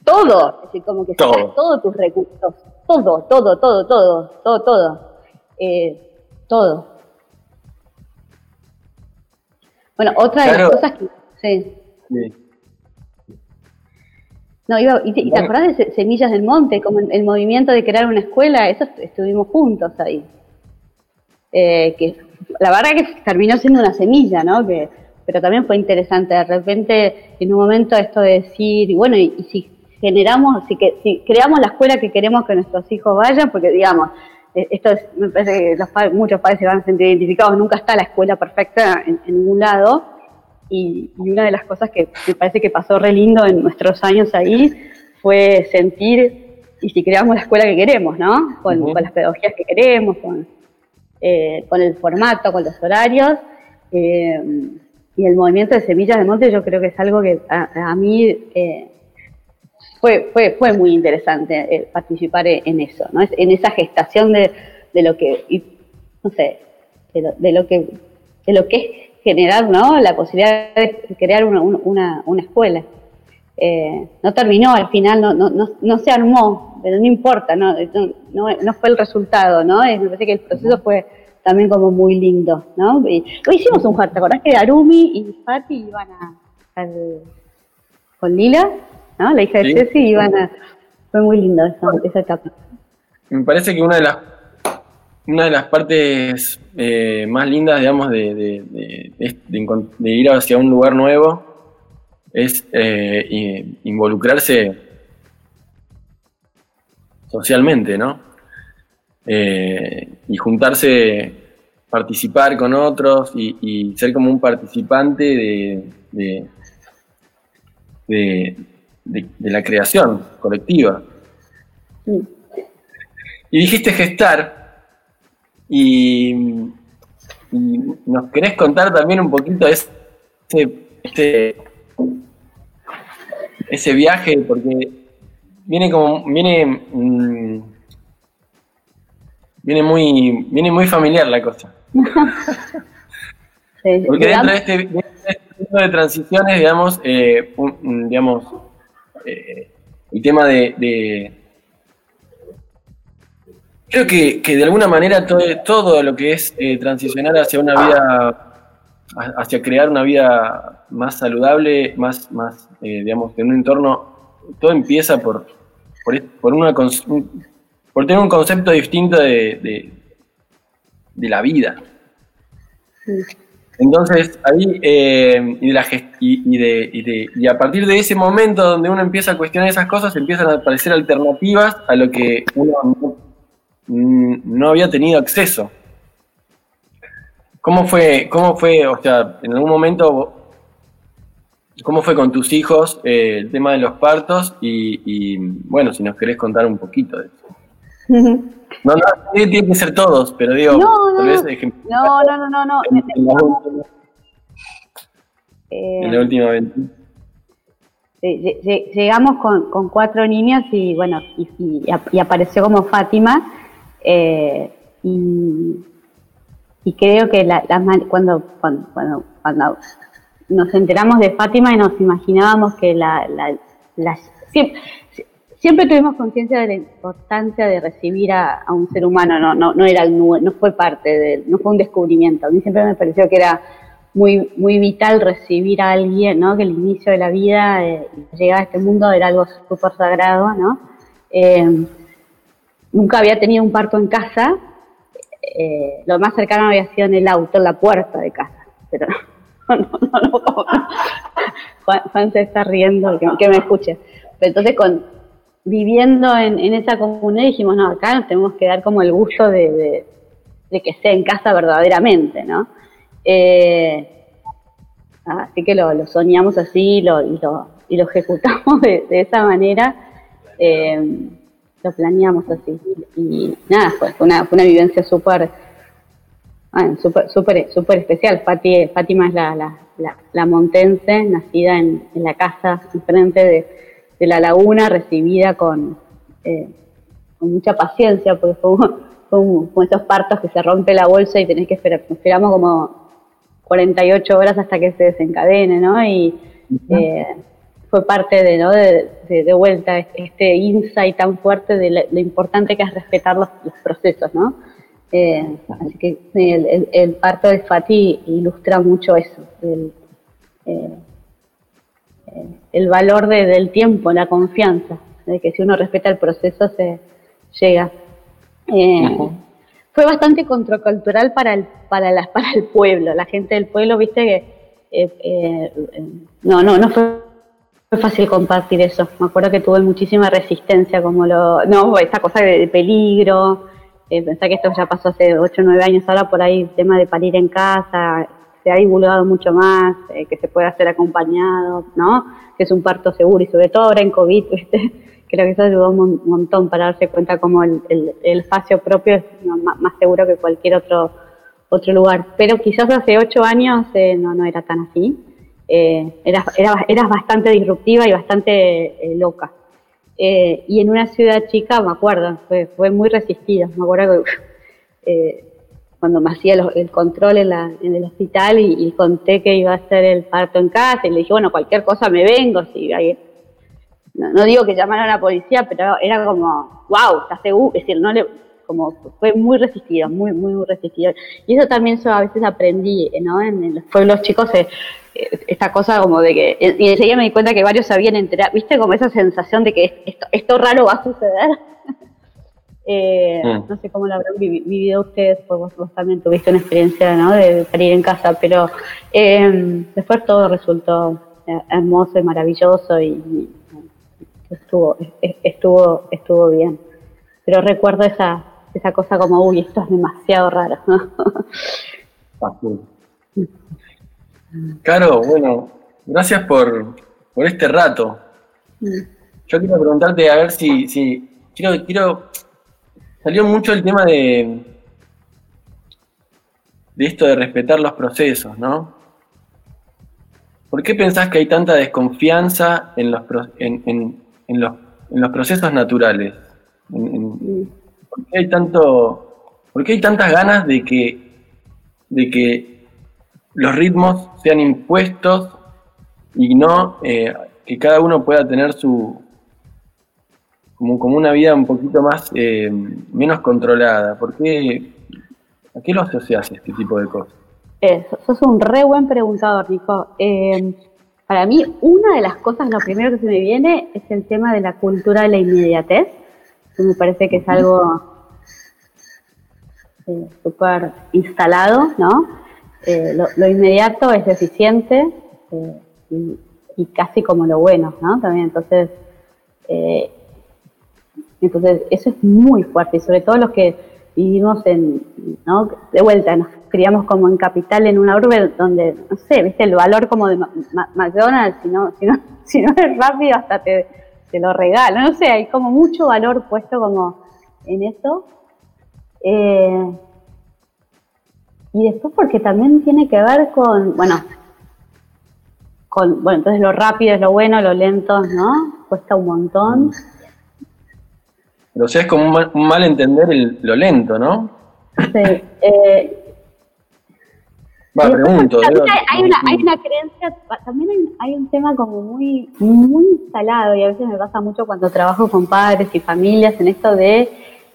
todo, es decir, como que todo. todos tus recursos, todo, todo, todo, todo, todo, todo, eh, todo. Bueno, otra de las cosas que... Sí. No, iba, y, te, acordás de Semillas del Monte, como el, movimiento de crear una escuela? Eso estuvimos juntos ahí. Eh, que la verdad que terminó siendo una semilla, ¿no? Que, pero también fue interesante. De repente, en un momento, esto de decir, bueno, y, y si generamos, si, que, si creamos la escuela que queremos que nuestros hijos vayan, porque digamos, eh, esto es, me parece que los muchos padres se van a sentir identificados, nunca está la escuela perfecta en, ningún lado, y, una de las cosas que me parece que pasó re lindo en nuestros años ahí fue sentir, y si creamos la escuela que queremos, ¿no? Con, las pedagogías que queremos, con, eh, con el formato, con los horarios, eh, y el movimiento de Semillas de Monte yo creo que es algo que a, a mí fue, fue, fue muy interesante eh, participar e, en eso, ¿no? en esa gestación de, de lo que, no sé, de lo, que de lo que es generar ¿no? la posibilidad de crear una, una, una escuela. Eh, no terminó, al final no, no, no, no, se armó, pero no importa, no, no, no fue el resultado, ¿no? me parece que el proceso fue también como muy lindo, ¿no? Y, hoy hicimos un ¿te acordás que Arumi y Fati iban a, al, con Lila? La hija de Ceci y a... Fue muy lindo esa, etapa. Me parece que una de las una de las partes eh, más lindas, digamos, de, ir hacia un lugar nuevo es eh, involucrarse socialmente, ¿no? Eh, y juntarse, participar con otros y, ser como un participante de, de, la creación colectiva. Y dijiste gestar, y, nos querés contar también un poquito ese, este, ese viaje, porque viene como, viene, mm, viene muy, viene muy familiar la cosa. porque dentro de este, de este de transiciones, digamos, eh, digamos, eh, el tema de, creo que, de alguna manera todo, todo lo que es eh, transicionar hacia una vida, hacia crear una vida más saludable, más, más eh, digamos, en un entorno, todo empieza por, por, una, por tener un concepto distinto de, de, la vida. Entonces, ahí, eh, y, de la y, de, y, de, y, a partir de ese momento donde uno empieza a cuestionar esas cosas, empiezan a aparecer alternativas a lo que uno no, había tenido acceso. ¿Cómo fue, cómo fue, o sea, en algún momento, cómo fue con tus hijos eh, el tema de los partos? Y, bueno, si nos querés contar un poquito de eso. No, no, tiene que ser todos, pero digo, no, no, no, no, no, no, En, en la última aventura. Llegamos con, con, cuatro niños y bueno, y, y, apareció como Fátima. Eh, y, creo que la, cuando, nos enteramos de Fátima y nos imaginábamos que la, siempre, tuvimos conciencia de la importancia de recibir a, un ser humano, no, no, no, era, no fue parte no fue un descubrimiento. A mí siempre me pareció que era muy, muy vital recibir a alguien, ¿no? Que el inicio de la vida, eh, llegar a este mundo era algo súper sagrado, ¿no? Eh, nunca había tenido un parto en casa, eh, lo más cercano había sido en el auto, en la puerta de casa, pero no, no, no, Juan, se está riendo, que, me escuche. entonces, con, viviendo en, esa comunidad dijimos, no, acá nos tenemos que dar como el gusto de, que esté en casa verdaderamente, ¿no? Eh, así que lo, soñamos así lo, y, lo, y lo ejecutamos de, esa manera. Eh, lo planeamos así. Y nada, fue una, fue una vivencia súper super, super, super especial. Fátima es la, la, la, montense, nacida en, en, la casa enfrente de, de, la laguna, recibida con, eh, con mucha paciencia, porque fue con, esos partos que se rompe la bolsa y tenés que esperar. Esperamos como 48 horas hasta que se desencadene, ¿no? Y fue parte de, ¿no? de, de, vuelta este insight tan fuerte de lo, importante que es respetar los, procesos, ¿no? Eh, así que el, el, parto de Fati ilustra mucho eso, el, eh, el valor del tiempo, la confianza, de que si uno respeta el proceso se llega. Eh, fue bastante contracultural para el, para, las, para el pueblo, la gente del pueblo, viste que no, no, no fue fue fácil compartir eso. Me acuerdo que tuve muchísima resistencia, como lo. No, esta cosa de, peligro. Eh, pensá que esto ya pasó hace 8 o 9 años. Ahora por ahí el tema de parir en casa se ha divulgado mucho más, eh, que se puede hacer acompañado, ¿no? Que es un parto seguro y sobre todo ahora en COVID, ¿viste? Creo que eso ayudó un montón para darse cuenta como el, espacio propio es más, seguro que cualquier otro otro lugar. Pero quizás hace 8 años eh, no, no era tan así eh, eras, bastante disruptiva y bastante eh, loca. Eh, y en una ciudad chica, me acuerdo, fue, fue muy resistida. Me acuerdo que eh, cuando me hacía el control en, la, en el hospital y, conté que iba a hacer el parto en casa y le dije, bueno, cualquier cosa me vengo. Si no, no, digo que llamaran a la policía, pero era como, wow, ¿estás seguro? Es decir, no le, como fue muy resistido, muy, muy, muy resistido. Y eso también yo a veces aprendí, ¿no? En, los pueblos chicos, eh, esta cosa como de que, y enseguida me di cuenta que varios sabían enterar, ¿viste? Como esa sensación de que esto, esto raro va a suceder. eh, mm. No sé cómo lo habrán vivido ustedes, porque vos, también tuviste una experiencia, ¿no? De salir en casa, pero eh, después todo resultó eh, hermoso y maravilloso y, estuvo, estuvo, estuvo bien. Pero recuerdo esa, esa cosa como, uy, esto es demasiado raro. Claro, bueno, gracias por, por este rato. Yo quiero preguntarte a ver si, si quiero, quiero, salió mucho el tema de, de esto de respetar los procesos, ¿no? ¿Por qué pensás que hay tanta desconfianza en los, en, en, en los, en los procesos naturales? ¿Por qué hay tanto, por qué hay tantas ganas de que, de que los ritmos sean impuestos y no eh, que cada uno pueda tener su como, como una vida un poquito más eh, menos controlada? ¿Por qué, ¿A qué lo asocias este tipo de cosas? Eso, sos un re buen preguntador, Nico. Eh, para mí, una de las cosas, lo primero que se me viene es el tema de la cultura de la inmediatez me parece que es algo eh, súper instalado, ¿no? Eh, lo, inmediato es eficiente eh, y, casi como lo bueno, ¿no? También, entonces, entonces eso es muy fuerte y sobre todo los que vivimos en, ¿no? De vuelta, nos criamos como en capital, en una urbe donde, no sé, viste, el valor como de McDonald's, si no, si no, si no es rápido hasta te te lo regalo, no sé, hay como mucho valor puesto como en eso. Eh, y después porque también tiene que ver con, bueno, con, bueno, entonces lo rápido es lo bueno, lo lento, ¿no? Cuesta un montón. Pero o sea, es como un mal, entender lo lento, ¿no? Sí. Eh, Va, pregunto. También hay, una, hay una creencia, también hay, hay, un tema como muy, muy instalado y a veces me pasa mucho cuando trabajo con padres y familias en esto de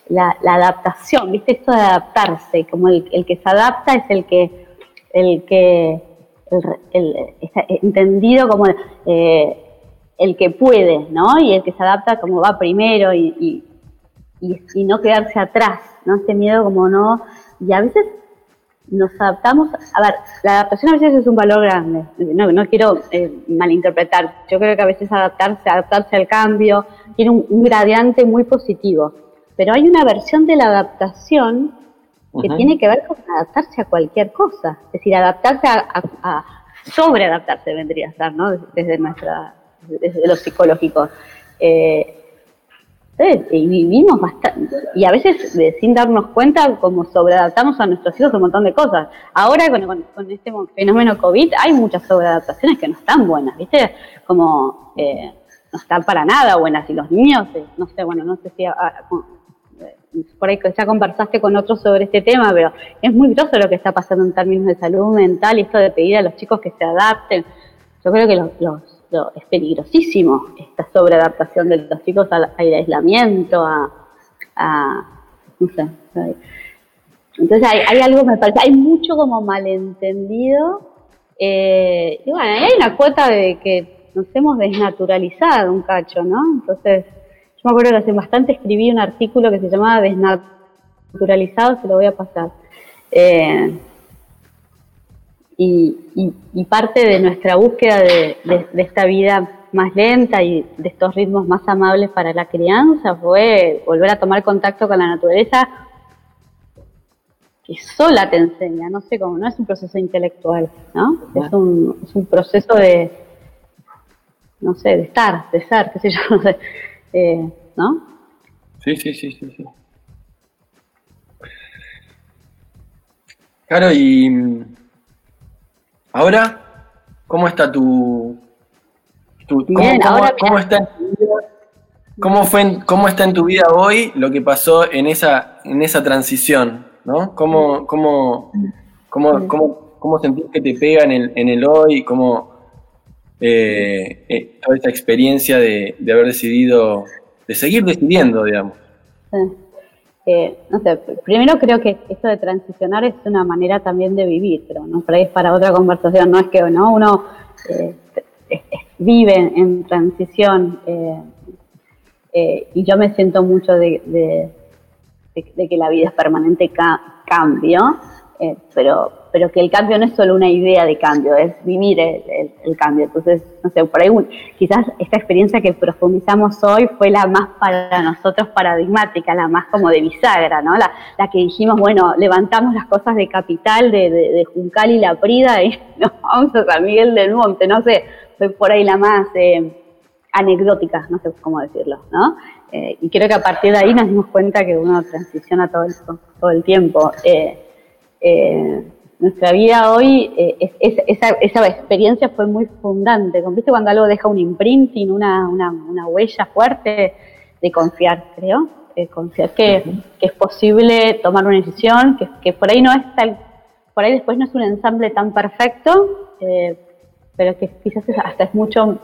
la, adaptación, ¿viste? Esto de adaptarse, como el, que se adapta es el que, el que, el, está entendido como eh, el que puede, ¿no? Y el que se adapta como va primero y, y, y, no quedarse atrás, ¿no? Este miedo como no, y a veces nos adaptamos, a ver, la adaptación a veces es un valor grande, no, no quiero eh, malinterpretar, yo creo que a veces adaptarse, adaptarse al cambio tiene un gradiente muy positivo, pero hay una versión de la adaptación que tiene que ver con adaptarse a cualquier cosa. Es decir, adaptarse a, a, sobreadaptarse vendría a ser, ¿no? Desde nuestra, desde lo psicológico. Eh, y vivimos bastante, y a veces sin darnos cuenta, como sobreadaptamos a nuestros hijos un montón de cosas. Ahora con, con, este fenómeno COVID hay muchas sobreadaptaciones que no están buenas, ¿viste? Como eh, no están para nada buenas, y los niños, eh, no sé, bueno, no sé si por ahí ya conversaste con otros sobre este tema, pero es muy groso lo que está pasando en términos de salud mental y esto de pedir a los chicos que se adapten. Yo creo que es peligrosísimo esta sobreadaptación de los chicos al, aislamiento, a, no sé. Entonces hay, algo, me parece, hay mucho como malentendido. Eh, y bueno, hay una cuota de que nos hemos desnaturalizado un cacho, ¿no? Entonces, me acuerdo que hace bastante escribí un artículo que se llamaba Desnaturalizado, se lo voy a pasar. Eh, y, parte de nuestra búsqueda de, esta vida más lenta y de estos ritmos más amables para la crianza fue volver a tomar contacto con la naturaleza que sola te enseña, no sé cómo, no es un proceso intelectual, ¿no? Es un, es un proceso de, no sé, de estar, de ser, qué sé yo, no sé. Eh, ¿no? Sí, sí, sí, sí, sí. Claro, y mm, ahora, ¿cómo está tu... cómo, está en tu vida? ¿Cómo, fue ¿Cómo está en tu vida hoy lo que pasó en esa, en esa transición? ¿no? ¿Cómo, cómo, cómo, cómo, cómo sentís que te pega en el, en el hoy? ¿Cómo eh, eh, esta experiencia de, haber decidido de seguir decidiendo, digamos. Eh, no sé, primero creo que esto de transicionar es una manera también de vivir, pero no es para otra conversación, no es que ¿no? uno eh, vive en transición y yo me siento mucho de, que la vida es permanente cambio, pero pero que el cambio no es solo una idea de cambio, es vivir el, cambio. Entonces, no sé, por ahí quizás esta experiencia que profundizamos hoy fue la más para nosotros paradigmática, la más como de bisagra, ¿no? La, que dijimos, bueno, levantamos las cosas de capital, de, Juncal y La Prida y nos vamos a San Miguel del Monte, no sé, fue por ahí la más eh, no sé cómo decirlo, ¿no? Eh, y creo que a partir de ahí nos dimos cuenta que uno transiciona todo el, todo el tiempo. Eh, nuestra vida hoy, eh, esa, esa, experiencia fue muy fundante. ¿Viste cuando algo deja un imprinting, una, una, una huella fuerte de confiar, creo? confiar que, que, es posible tomar una decisión, que, que, por ahí no es tal, por ahí después no es un ensamble tan perfecto, eh, pero que quizás hasta es mucho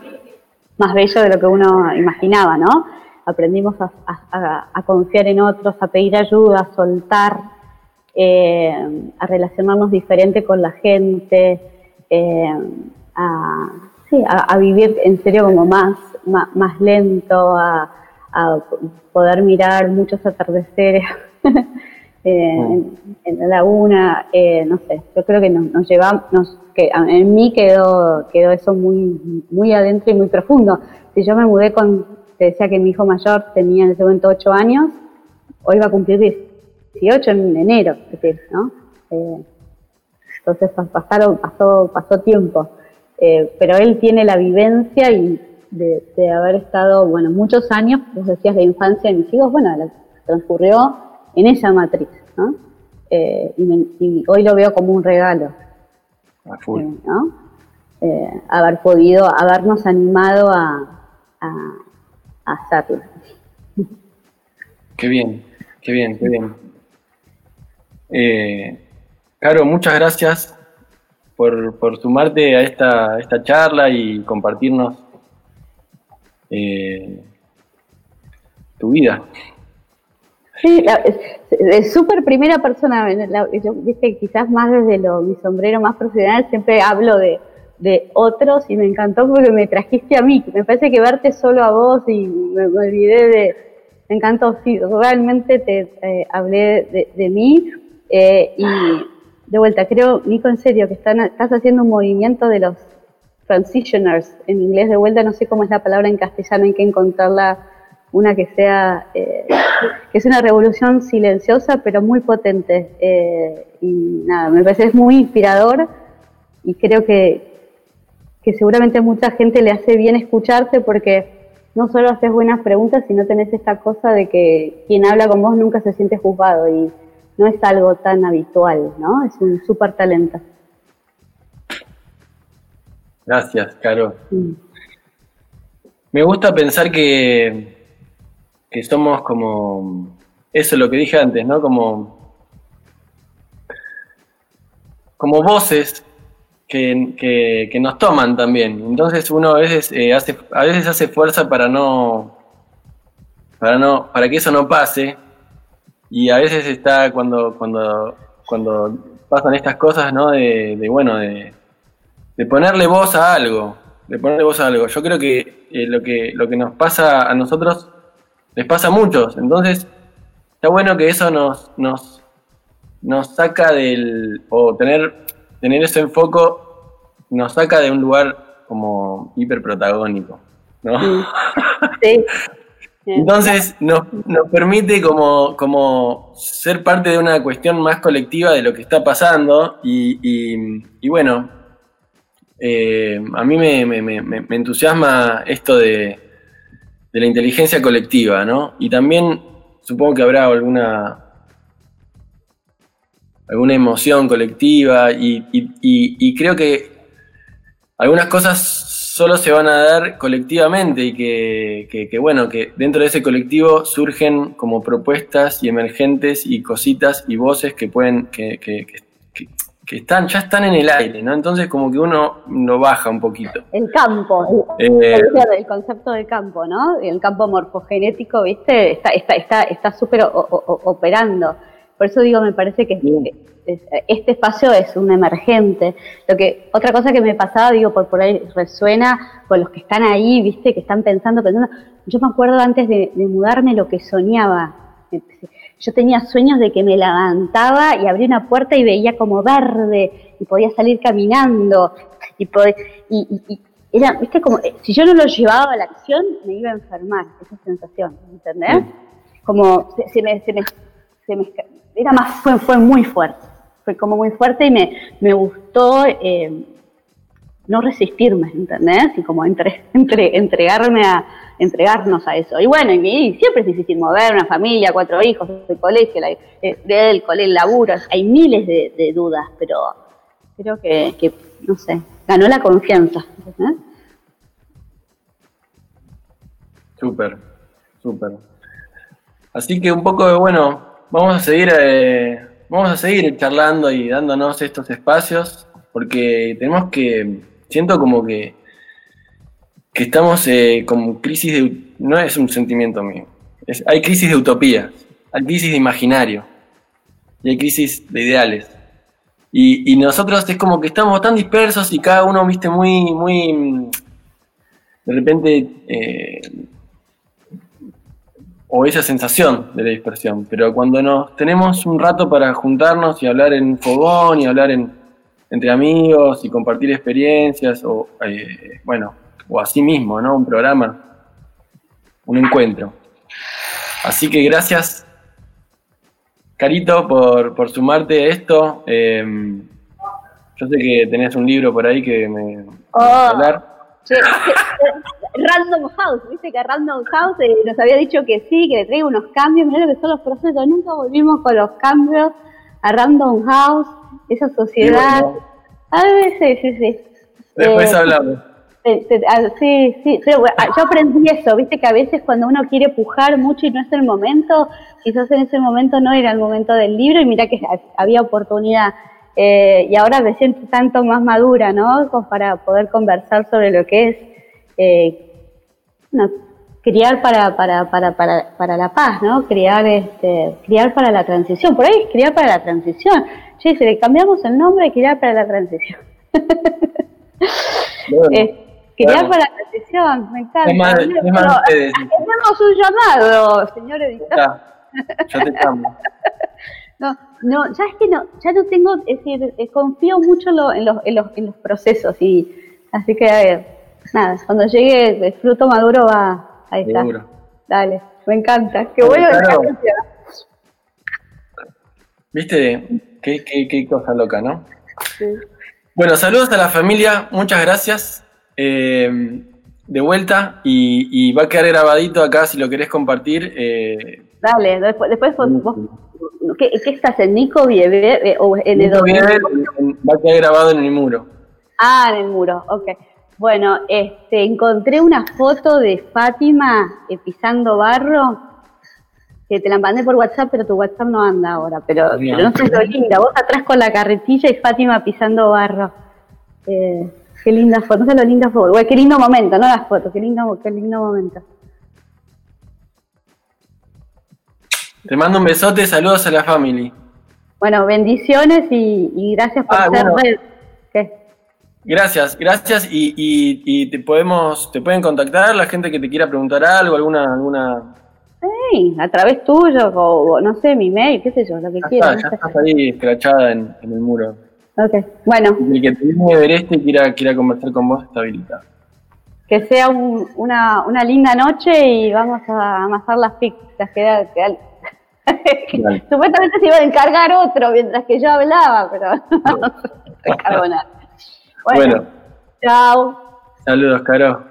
más bello de lo que uno imaginaba, ¿no? Aprendimos a, a, a confiar en otros, a pedir ayuda, a soltar, eh, a relacionarnos diferente con la gente, eh, a, vivir en serio como más, más, lento, a, poder mirar muchos atardeceres eh, en, la laguna, no sé, yo creo que nos, llevamos, que en mí quedó, quedó eso muy, muy adentro y muy profundo. Si yo me mudé con, te decía que mi hijo mayor tenía en ese momento 8 años, hoy va a cumplir 10 18 en enero, ¿no? Eh, entonces pasaron, pasó, pasó tiempo. Eh, pero él tiene la vivencia y de, haber estado, bueno, muchos años, vos decías de infancia de mis hijos, bueno, transcurrió en esa matriz, ¿no? Eh, y, hoy lo veo como un regalo, ¿no? haber podido, habernos animado a, a, a hacerlo. Qué bien, qué bien, qué bien. Eh, Caro, muchas gracias por, sumarte a esta, esta charla y compartirnos eh, tu vida. Sí, es súper primera persona. yo, viste, quizás más desde lo, mi sombrero más profesional, siempre hablo de, de otros y me encantó porque me trajiste a mí. Me parece que verte solo a vos y me, olvidé de. Me encantó, sí, realmente te eh, hablé de, mí eh, y de vuelta, creo, Nico, en serio, que están, estás haciendo un movimiento de los transitioners en inglés, de vuelta, no sé cómo es la palabra en castellano, hay que encontrarla una que sea, eh, que es una revolución silenciosa pero muy potente. y nada, me parece es muy inspirador y creo que, que seguramente mucha gente le hace bien escucharte porque no solo haces buenas preguntas, sino tenés esta cosa de que quien habla con vos nunca se siente juzgado y no es algo tan habitual, ¿no? Es un súper talento. Gracias, Caro. Mm. Me gusta pensar que, que somos como, eso es lo que dije antes, ¿no? Como, como voces que, nos toman también. Entonces uno a veces eh, hace, a veces hace fuerza para no, para no, para que eso no pase. Y a veces está cuando, cuando, cuando pasan estas cosas, ¿no? De, bueno, de, ponerle voz a algo, de ponerle voz a algo. Yo creo que eh, lo que lo que nos pasa a nosotros les pasa a muchos. Entonces está bueno que eso nos, nos, nos saca del o tener tener ese enfoque nos saca de un lugar como hiperprotagónico, ¿no? Sí. Entonces nos, permite como, como ser parte de una cuestión más colectiva de lo que está pasando y, bueno, eh, a mí me, entusiasma esto de, de la inteligencia colectiva, ¿no? Y también supongo que habrá alguna alguna emoción colectiva y, creo que algunas cosas solo se van a dar colectivamente y que, bueno, que dentro de ese colectivo surgen como propuestas y emergentes y cositas y voces que pueden, que, están, ya están en el aire, ¿no? Entonces como que uno lo baja un poquito. El campo, el, eh, concepto del campo, ¿no? El campo morfogenético, ¿viste? Está súper está, está, está operando. Por eso digo, me parece que este espacio es un emergente. Lo que otra cosa que me pasaba, digo, por por ahí resuena con los que están ahí, viste, que están pensando, pensando. Yo me acuerdo antes de, mudarme lo que soñaba. Yo tenía sueños de que me levantaba y abría una puerta y veía como verde y podía salir caminando y, y, era, viste, como si yo no lo llevaba a la acción me iba a enfermar esa sensación, ¿entendés? Como se, me, se me, se me era más, fue, fue muy fuerte, fue como muy fuerte y me, me gustó eh, no resistirme, ¿entendés? Y como entre, entre, entregarme a, entregarnos a eso. Y bueno, y, siempre es difícil mover una familia, cuatro hijos, el colegio, la, el, colegio, el laburo, hay miles de, dudas, pero creo que, no sé, ganó la confianza. Súper, súper. Así que un poco de, bueno, Vamos a seguir, eh, vamos a seguir charlando y dándonos estos espacios, porque tenemos que, siento como que, que estamos eh, como crisis de, no es un sentimiento mío, hay crisis de utopía, hay crisis de imaginario, y hay crisis de ideales. Y, nosotros es como que estamos tan dispersos y cada uno, viste, muy, muy, de repente, eh, o esa sensación de la dispersión. Pero cuando nos tenemos un rato para juntarnos y hablar en fogón y hablar en, entre amigos y compartir experiencias, o eh, bueno, o así mismo, ¿no? Un programa, un encuentro. Así que gracias, Carito, por, sumarte a esto. Em, yo sé que tenés un libro por ahí que me... Oh. hablar. Random House, viste que Random House eh, nos había dicho que sí, que le traigo unos cambios, mira lo que son los procesos, nunca volvimos con los cambios a Random House, esa sociedad. A veces, sí, sí. Después eh, hablamos. Ah, sí, sí, ah, yo aprendí eso, viste que a veces cuando uno quiere pujar mucho y no es el momento, quizás en ese momento no era el momento del libro y mira que había oportunidad. eh, y ahora me siento tanto más madura, ¿no? para poder conversar sobre lo que es eh, criar para, para, para, para, para la paz, ¿no? Criar, este, criar para la transición. Por ahí es criar para la transición. Che, si le cambiamos el nombre, criar para la transición. criar para la transición, me encanta. Tenemos un llamado, señor editor. Ya, te llamo. No, no, ya es que no, ya no tengo, es decir, eh, confío mucho en, los, en, los, en los procesos y así que eh, nada, cuando llegue el fruto maduro va, ahí está. Dale, me encanta, qué bueno. ¿Viste? Qué, qué, qué, cosa loca, ¿no? Sí. Bueno, saludos a la familia, muchas gracias. Eh, de vuelta y, va a quedar grabadito acá si lo querés compartir. Dale, después, después vos ¿Qué, estás en Nico Vieve o en el Va a quedar grabado en el muro. Ah, en el muro, ok. Bueno, este, encontré una foto de Fátima eh, pisando barro, que te la mandé por WhatsApp, pero tu WhatsApp no anda ahora, pero, no sé lo linda. Vos atrás con la carretilla y Fátima pisando barro. Eh, qué linda foto, no sé lo linda foto. qué lindo momento, no las fotos, qué lindo, qué lindo momento. Te mando un besote, saludos a la family. Bueno, bendiciones y, gracias por ah, ser ¿Qué? Gracias, gracias y, te podemos, te pueden contactar la gente que te quiera preguntar algo, alguna, alguna. Sí, a través tuyo o no sé, mi mail, qué sé yo, lo que quieras. ya estás ahí escrachada en, el muro. Ok, bueno. El que te viene a ver este y quiera, quiera conversar con vos está habilitado. Que sea una, una linda noche y vamos a amasar las pizzas, que, que Supuestamente se iba a encargar otro mientras que yo hablaba, pero no se Bueno, chao. Saludos, Caro.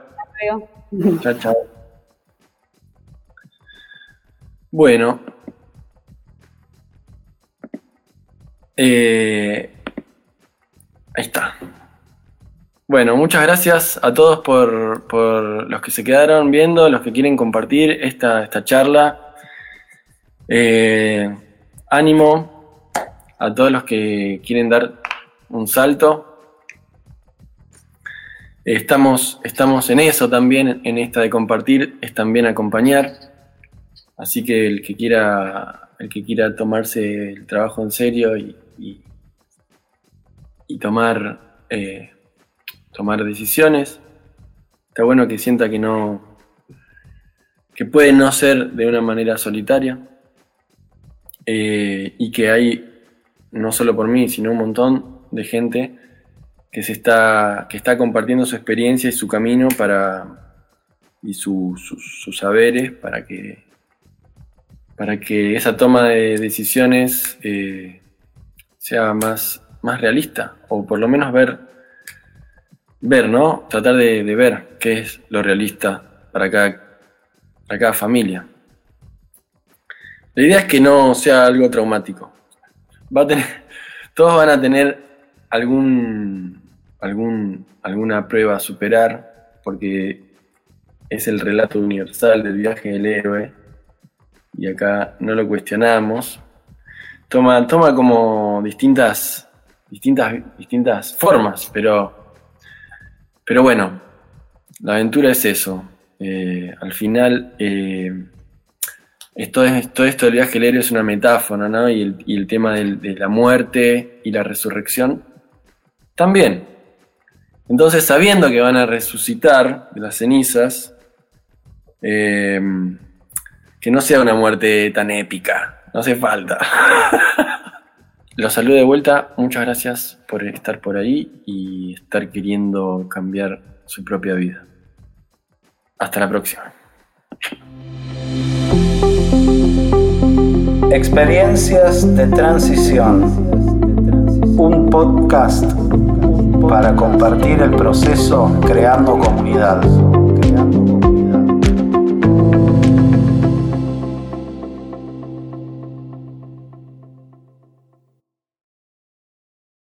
Chao, chao. Bueno. Eh, ahí está. Bueno, muchas gracias a todos por, por, los que se quedaron viendo, los que quieren compartir esta, esta charla. Eh, ánimo a todos los que quieren dar un salto. Estamos, estamos en eso también, en esta de compartir, es también acompañar. Así que el que quiera, el que quiera tomarse el trabajo en serio y, y, tomar, eh, tomar decisiones, está bueno que sienta que no, que puede no ser de una manera solitaria eh, y que hay, no solo por mí, sino un montón de gente que, se está, que está compartiendo su experiencia y su camino para, y sus saberes para que, para que esa toma de decisiones eh, sea más, más realista, o por lo menos ver, ver ¿no? Tratar de, de ver qué es lo realista para cada, para cada familia. La idea es que no sea algo traumático. Va a tener, todos van a tener algún, algún, alguna prueba a superar, porque es el relato universal del viaje del héroe, y acá no lo cuestionamos. Toma, toma como distintas, distintas, distintas formas, pero, pero bueno, la aventura es eso. Eh, al final, eh, esto, todo esto del viaje del es una metáfora, ¿no? Y el, tema de la muerte y la resurrección también. Entonces, sabiendo que van a resucitar de las cenizas, eh, que no sea una muerte tan épica, no hace falta. Los saludo de vuelta, muchas gracias por estar por ahí y estar queriendo cambiar su propia vida. Hasta la próxima. Experiencias de transición. Un podcast para compartir el proceso creando comunidad.